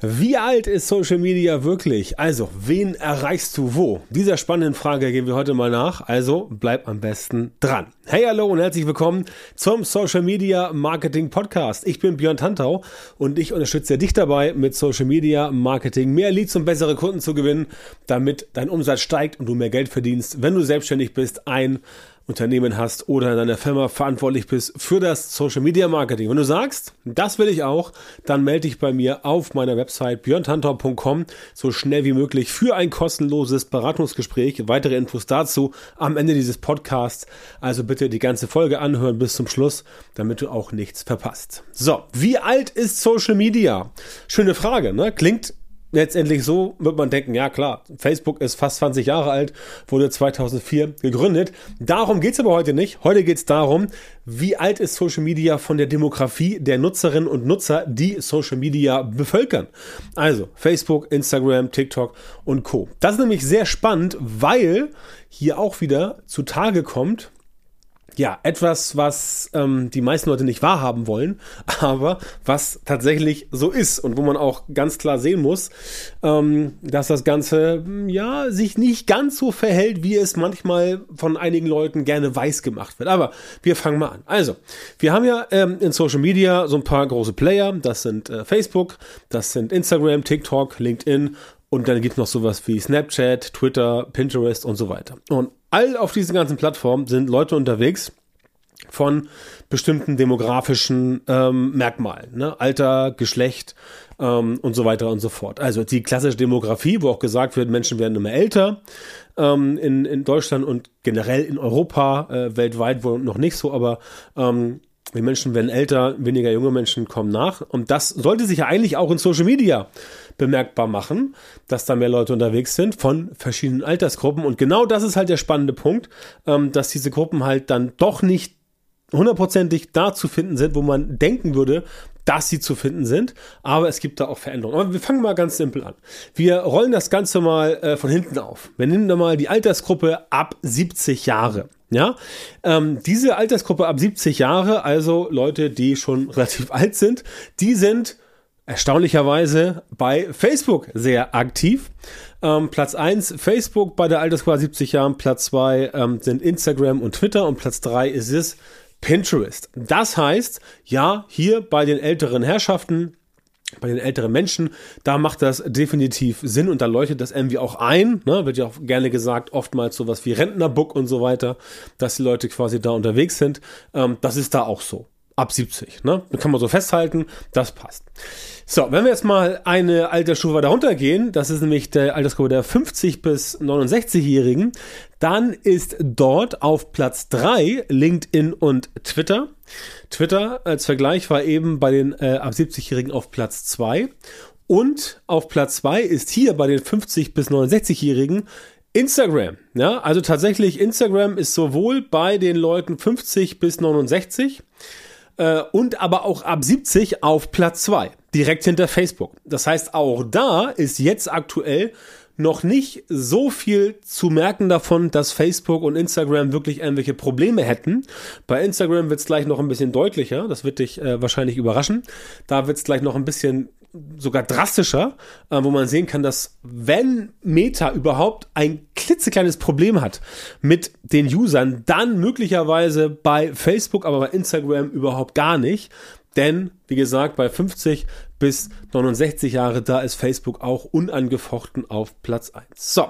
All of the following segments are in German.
Wie alt ist Social Media wirklich? Also, wen erreichst du wo? Dieser spannenden Frage gehen wir heute mal nach. Also, bleib am besten dran. Hey, hallo und herzlich willkommen zum Social Media Marketing Podcast. Ich bin Björn Tantau und ich unterstütze dich dabei, mit Social Media Marketing mehr Leads und bessere Kunden zu gewinnen, damit dein Umsatz steigt und du mehr Geld verdienst, wenn du selbstständig bist, ein Unternehmen hast oder in deiner Firma verantwortlich bist für das Social Media Marketing. Wenn du sagst, das will ich auch, dann melde dich bei mir auf meiner Website björntantor.com so schnell wie möglich für ein kostenloses Beratungsgespräch. Weitere Infos dazu am Ende dieses Podcasts. Also bitte die ganze Folge anhören bis zum Schluss, damit du auch nichts verpasst. So, wie alt ist Social Media? Schöne Frage, ne? Klingt letztendlich so wird man denken, ja klar, Facebook ist fast 20 Jahre alt, wurde 2004 gegründet. Darum geht's aber heute nicht. Heute geht's darum, wie alt ist Social Media von der Demografie der Nutzerinnen und Nutzer, die Social Media bevölkern. Also Facebook, Instagram, TikTok und Co. Das ist nämlich sehr spannend, weil hier auch wieder zutage kommt, ja, etwas, was ähm, die meisten Leute nicht wahrhaben wollen, aber was tatsächlich so ist und wo man auch ganz klar sehen muss, ähm, dass das Ganze ja sich nicht ganz so verhält, wie es manchmal von einigen Leuten gerne weiß gemacht wird. Aber wir fangen mal an. Also, wir haben ja ähm, in Social Media so ein paar große Player. Das sind äh, Facebook, das sind Instagram, TikTok, LinkedIn und dann gibt es noch sowas wie Snapchat, Twitter, Pinterest und so weiter. Und all auf diesen ganzen Plattformen sind Leute unterwegs von bestimmten demografischen ähm, Merkmalen, ne? Alter, Geschlecht ähm, und so weiter und so fort. Also die klassische Demografie, wo auch gesagt wird, Menschen werden immer älter ähm, in, in Deutschland und generell in Europa, äh, weltweit wohl noch nicht so, aber ähm, die Menschen werden älter, weniger junge Menschen kommen nach. Und das sollte sich ja eigentlich auch in Social Media bemerkbar machen, dass da mehr Leute unterwegs sind von verschiedenen Altersgruppen. Und genau das ist halt der spannende Punkt, ähm, dass diese Gruppen halt dann doch nicht hundertprozentig da zu finden sind, wo man denken würde, dass sie zu finden sind. Aber es gibt da auch Veränderungen. Aber wir fangen mal ganz simpel an. Wir rollen das Ganze mal äh, von hinten auf. Wir nehmen da mal die Altersgruppe ab 70 Jahre. Ja, ähm, diese Altersgruppe ab 70 Jahre, also Leute, die schon relativ alt sind, die sind erstaunlicherweise bei Facebook sehr aktiv. Ähm, Platz 1 Facebook bei der Altersgruppe 70 Jahren, Platz 2 ähm, sind Instagram und Twitter und Platz 3 ist es Pinterest. Das heißt, ja, hier bei den älteren Herrschaften bei den älteren Menschen, da macht das definitiv Sinn und da leuchtet das irgendwie auch ein, ne? wird ja auch gerne gesagt, oftmals sowas wie Rentnerbook und so weiter, dass die Leute quasi da unterwegs sind. Ähm, das ist da auch so. Ab 70, ne? Da kann man so festhalten, das passt. So, wenn wir jetzt mal eine Altersstufe darunter gehen, das ist nämlich der Altersgruppe der 50 bis 69-Jährigen, dann ist dort auf Platz 3 LinkedIn und Twitter. Twitter als Vergleich war eben bei den äh, ab 70-Jährigen auf Platz 2. Und auf Platz 2 ist hier bei den 50 bis 69-Jährigen Instagram. Ja, also tatsächlich Instagram ist sowohl bei den Leuten 50 bis 69 äh, und aber auch ab 70 auf Platz 2, direkt hinter Facebook. Das heißt, auch da ist jetzt aktuell noch nicht so viel zu merken davon, dass Facebook und Instagram wirklich irgendwelche Probleme hätten. Bei Instagram wird es gleich noch ein bisschen deutlicher, das wird dich äh, wahrscheinlich überraschen. Da wird es gleich noch ein bisschen sogar drastischer, äh, wo man sehen kann, dass wenn Meta überhaupt ein klitzekleines Problem hat mit den Usern, dann möglicherweise bei Facebook, aber bei Instagram überhaupt gar nicht. Denn, wie gesagt, bei 50 bis 69 Jahre, da ist Facebook auch unangefochten auf Platz 1. So,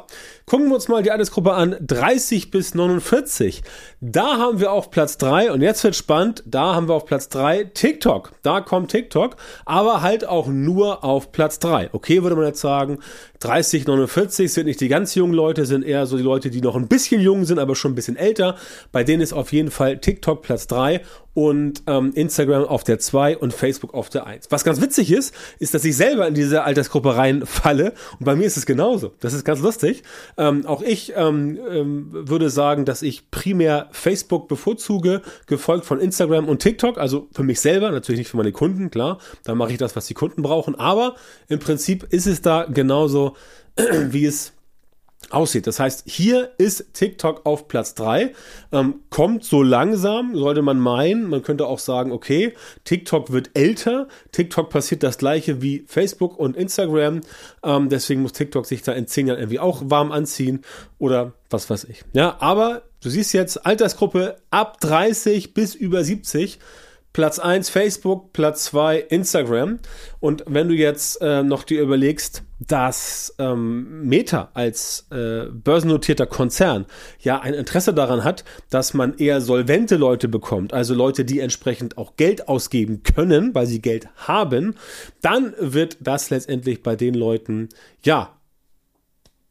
gucken wir uns mal die Altersgruppe an, 30 bis 49. Da haben wir auf Platz 3 und jetzt wird spannend, da haben wir auf Platz 3 TikTok. Da kommt TikTok, aber halt auch nur auf Platz 3. Okay, würde man jetzt sagen, 30, 49 sind nicht die ganz jungen Leute, sind eher so die Leute, die noch ein bisschen jung sind, aber schon ein bisschen älter. Bei denen ist auf jeden Fall TikTok Platz 3 und ähm, Instagram auf der 2 und Facebook auf der 1. Was ganz witzig ist, ist, dass ich selber in diese Altersgruppe reinfalle und bei mir ist es genauso. Das ist ganz lustig. Ähm, auch ich ähm, ähm, würde sagen, dass ich primär Facebook bevorzuge, gefolgt von Instagram und TikTok, also für mich selber, natürlich nicht für meine Kunden, klar. Da mache ich das, was die Kunden brauchen, aber im Prinzip ist es da genauso, wie es aussieht. Das heißt, hier ist TikTok auf Platz 3, ähm, kommt so langsam, sollte man meinen. Man könnte auch sagen, okay, TikTok wird älter, TikTok passiert das gleiche wie Facebook und Instagram, ähm, deswegen muss TikTok sich da in 10 Jahren irgendwie auch warm anziehen oder was weiß ich. Ja, aber du siehst jetzt Altersgruppe ab 30 bis über 70 Platz 1 Facebook, Platz 2 Instagram. Und wenn du jetzt äh, noch dir überlegst, dass ähm, Meta als äh, börsennotierter Konzern ja ein Interesse daran hat, dass man eher solvente Leute bekommt, also Leute, die entsprechend auch Geld ausgeben können, weil sie Geld haben, dann wird das letztendlich bei den Leuten ja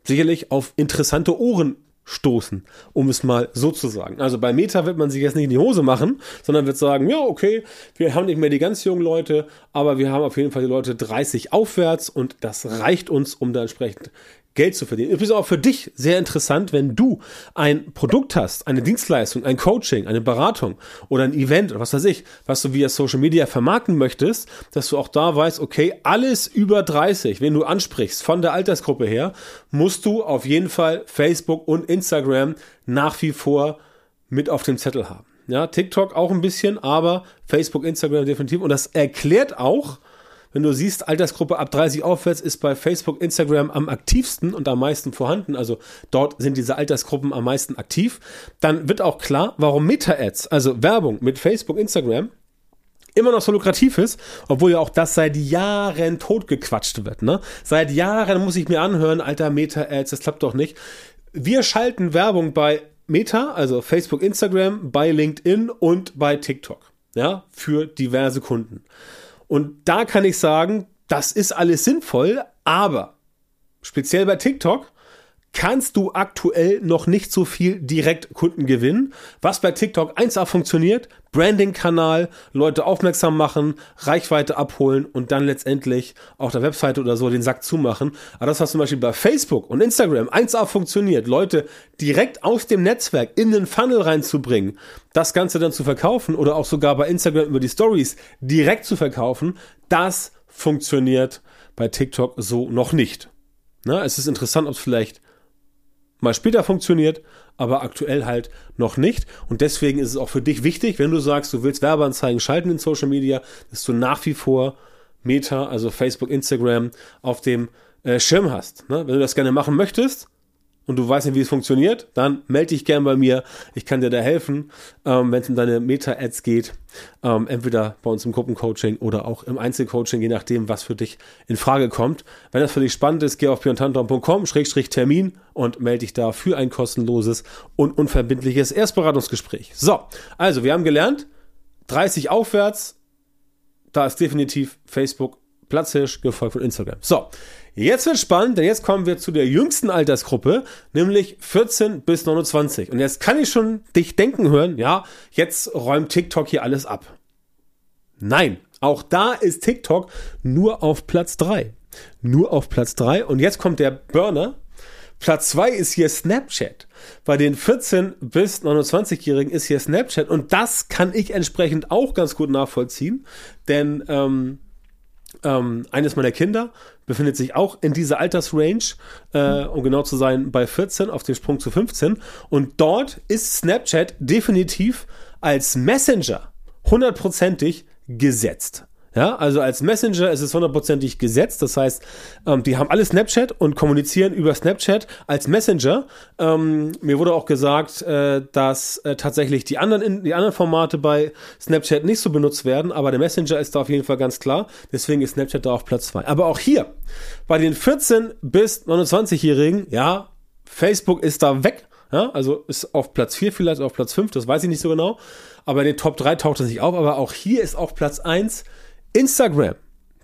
sicherlich auf interessante Ohren stoßen, um es mal so zu sagen. Also bei Meta wird man sich jetzt nicht in die Hose machen, sondern wird sagen, ja, okay, wir haben nicht mehr die ganz jungen Leute, aber wir haben auf jeden Fall die Leute 30 aufwärts und das reicht uns, um da entsprechend Geld zu verdienen. Übrigens auch für dich sehr interessant, wenn du ein Produkt hast, eine Dienstleistung, ein Coaching, eine Beratung oder ein Event oder was weiß ich, was du via Social Media vermarkten möchtest, dass du auch da weißt, okay, alles über 30, wenn du ansprichst von der Altersgruppe her, musst du auf jeden Fall Facebook und Instagram nach wie vor mit auf dem Zettel haben. Ja, TikTok auch ein bisschen, aber Facebook, Instagram definitiv. Und das erklärt auch, wenn du siehst, Altersgruppe ab 30 aufwärts ist bei Facebook, Instagram am aktivsten und am meisten vorhanden, also dort sind diese Altersgruppen am meisten aktiv, dann wird auch klar, warum Meta-Ads, also Werbung mit Facebook, Instagram, immer noch so lukrativ ist, obwohl ja auch das seit Jahren totgequatscht wird. Ne? Seit Jahren muss ich mir anhören, alter Meta-Ads, das klappt doch nicht. Wir schalten Werbung bei Meta, also Facebook, Instagram, bei LinkedIn und bei TikTok, ja, für diverse Kunden. Und da kann ich sagen, das ist alles sinnvoll, aber speziell bei TikTok kannst du aktuell noch nicht so viel direkt Kunden gewinnen. Was bei TikTok 1A funktioniert, Branding-Kanal, Leute aufmerksam machen, Reichweite abholen und dann letztendlich auf der Webseite oder so den Sack zumachen. Aber das, was zum Beispiel bei Facebook und Instagram 1A funktioniert, Leute direkt aus dem Netzwerk in den Funnel reinzubringen, das Ganze dann zu verkaufen oder auch sogar bei Instagram über die Stories direkt zu verkaufen, das funktioniert bei TikTok so noch nicht. Na, es ist interessant, ob es vielleicht mal später funktioniert, aber aktuell halt noch nicht. Und deswegen ist es auch für dich wichtig, wenn du sagst, du willst Werbeanzeigen schalten in Social Media, dass du nach wie vor Meta, also Facebook, Instagram, auf dem äh, Schirm hast. Ne? Wenn du das gerne machen möchtest, und du weißt nicht, wie es funktioniert, dann melde dich gern bei mir. Ich kann dir da helfen, ähm, wenn es um deine Meta-Ads geht. Ähm, entweder bei uns im Gruppencoaching oder auch im Einzelcoaching, je nachdem, was für dich in Frage kommt. Wenn das für dich spannend ist, geh auf björntanton.com-termin und melde dich da für ein kostenloses und unverbindliches Erstberatungsgespräch. So, also wir haben gelernt, 30 aufwärts, da ist definitiv Facebook Platzhirsch, gefolgt von Instagram. So, Jetzt wird spannend, denn jetzt kommen wir zu der jüngsten Altersgruppe, nämlich 14 bis 29. Und jetzt kann ich schon dich denken hören, ja, jetzt räumt TikTok hier alles ab. Nein, auch da ist TikTok nur auf Platz 3. Nur auf Platz 3. Und jetzt kommt der Burner. Platz 2 ist hier Snapchat. Bei den 14 bis 29-Jährigen ist hier Snapchat. Und das kann ich entsprechend auch ganz gut nachvollziehen. Denn ähm, ähm, eines meiner Kinder befindet sich auch in dieser Altersrange, äh, um genau zu sein, bei 14 auf dem Sprung zu 15. Und dort ist Snapchat definitiv als Messenger hundertprozentig gesetzt. Ja, also als Messenger ist es hundertprozentig gesetzt. Das heißt, ähm, die haben alle Snapchat und kommunizieren über Snapchat als Messenger. Ähm, mir wurde auch gesagt, äh, dass äh, tatsächlich die anderen, die anderen Formate bei Snapchat nicht so benutzt werden, aber der Messenger ist da auf jeden Fall ganz klar. Deswegen ist Snapchat da auf Platz zwei. Aber auch hier, bei den 14 bis 29-Jährigen, ja, Facebook ist da weg. Ja, also ist auf Platz 4 vielleicht, auf Platz 5, das weiß ich nicht so genau. Aber in den Top 3 taucht es nicht auf. Aber auch hier ist auf Platz 1 Instagram.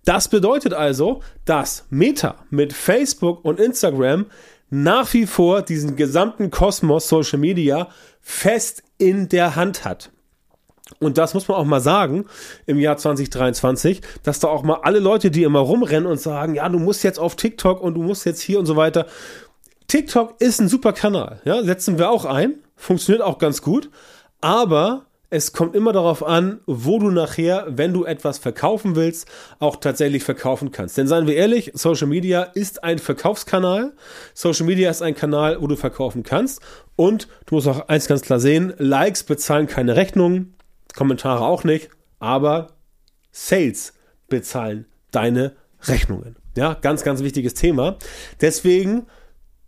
Das bedeutet also, dass Meta mit Facebook und Instagram nach wie vor diesen gesamten Kosmos Social Media fest in der Hand hat. Und das muss man auch mal sagen im Jahr 2023, dass da auch mal alle Leute, die immer rumrennen und sagen, ja, du musst jetzt auf TikTok und du musst jetzt hier und so weiter. TikTok ist ein super Kanal, ja, setzen wir auch ein, funktioniert auch ganz gut, aber es kommt immer darauf an, wo du nachher, wenn du etwas verkaufen willst, auch tatsächlich verkaufen kannst. Denn seien wir ehrlich, Social Media ist ein Verkaufskanal. Social Media ist ein Kanal, wo du verkaufen kannst. Und du musst auch eins ganz klar sehen, Likes bezahlen keine Rechnungen, Kommentare auch nicht, aber Sales bezahlen deine Rechnungen. Ja, ganz, ganz wichtiges Thema. Deswegen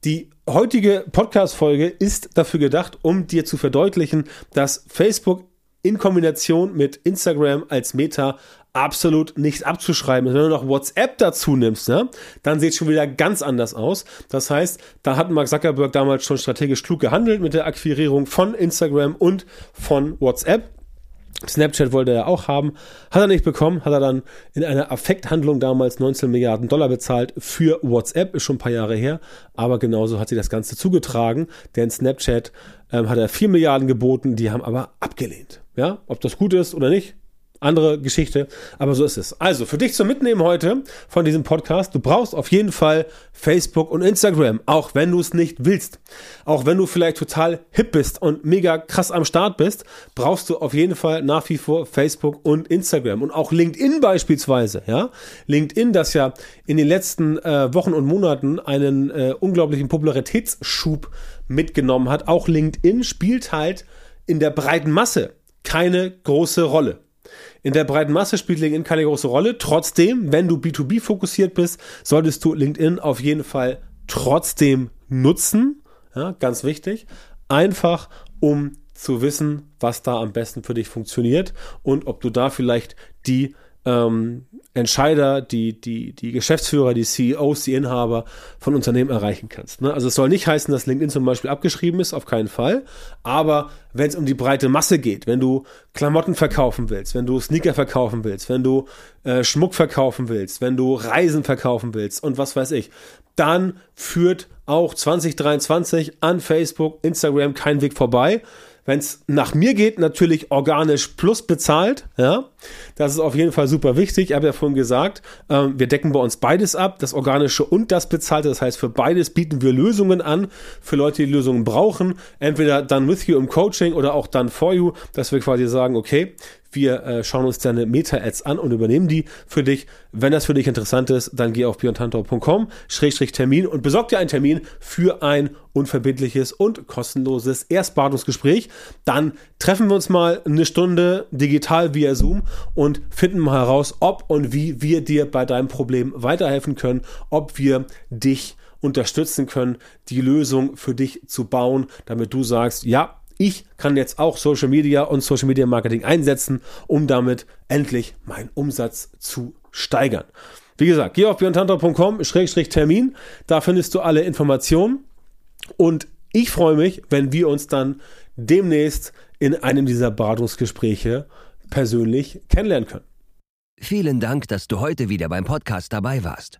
die heutige Podcast-Folge ist dafür gedacht, um dir zu verdeutlichen, dass Facebook in Kombination mit Instagram als Meta absolut nicht abzuschreiben. Wenn du noch WhatsApp dazu nimmst, ne, dann sieht es schon wieder ganz anders aus. Das heißt, da hat Mark Zuckerberg damals schon strategisch klug gehandelt mit der Akquirierung von Instagram und von WhatsApp. Snapchat wollte er auch haben, hat er nicht bekommen, hat er dann in einer Affekthandlung damals 19 Milliarden Dollar bezahlt für WhatsApp, ist schon ein paar Jahre her, aber genauso hat sich das Ganze zugetragen, denn Snapchat ähm, hat er 4 Milliarden geboten, die haben aber abgelehnt. Ja, ob das gut ist oder nicht, andere Geschichte, aber so ist es. Also, für dich zum Mitnehmen heute von diesem Podcast, du brauchst auf jeden Fall Facebook und Instagram, auch wenn du es nicht willst. Auch wenn du vielleicht total hip bist und mega krass am Start bist, brauchst du auf jeden Fall nach wie vor Facebook und Instagram und auch LinkedIn beispielsweise, ja? LinkedIn, das ja in den letzten äh, Wochen und Monaten einen äh, unglaublichen Popularitätsschub mitgenommen hat. Auch LinkedIn spielt halt in der breiten Masse keine große Rolle. In der breiten Masse spielt LinkedIn keine große Rolle. Trotzdem, wenn du B2B fokussiert bist, solltest du LinkedIn auf jeden Fall trotzdem nutzen. Ja, ganz wichtig. Einfach, um zu wissen, was da am besten für dich funktioniert und ob du da vielleicht die ähm, Entscheider, die, die, die Geschäftsführer, die CEOs, die Inhaber von Unternehmen erreichen kannst. Ne? Also es soll nicht heißen, dass LinkedIn zum Beispiel abgeschrieben ist, auf keinen Fall. Aber wenn es um die breite Masse geht, wenn du Klamotten verkaufen willst, wenn du Sneaker verkaufen willst, wenn du äh, Schmuck verkaufen willst, wenn du Reisen verkaufen willst und was weiß ich, dann führt auch 2023 an Facebook, Instagram kein Weg vorbei wenn es nach mir geht, natürlich organisch plus bezahlt. Ja, das ist auf jeden Fall super wichtig. Ich habe ja vorhin gesagt, ähm, wir decken bei uns beides ab, das organische und das bezahlte. Das heißt, für beides bieten wir Lösungen an für Leute, die Lösungen brauchen. Entweder dann with you im Coaching oder auch dann for you, dass wir quasi sagen, okay, wir äh, schauen uns deine Meta-Ads an und übernehmen die für dich. Wenn das für dich interessant ist, dann geh auf Schrägstrich Termin und besorg dir einen Termin für ein unverbindliches und kostenloses Erstberatungsgespräch. Dann treffen wir uns mal eine Stunde digital via Zoom und finden mal heraus, ob und wie wir dir bei deinem Problem weiterhelfen können, ob wir dich unterstützen können, die Lösung für dich zu bauen, damit du sagst, ja, ich kann jetzt auch Social Media und Social Media Marketing einsetzen, um damit endlich meinen Umsatz zu steigern. Wie gesagt, geh auf björntantra.com-termin, da findest du alle Informationen und ich freue mich, wenn wir uns dann demnächst in einem dieser Beratungsgespräche persönlich kennenlernen können. Vielen Dank, dass du heute wieder beim Podcast dabei warst.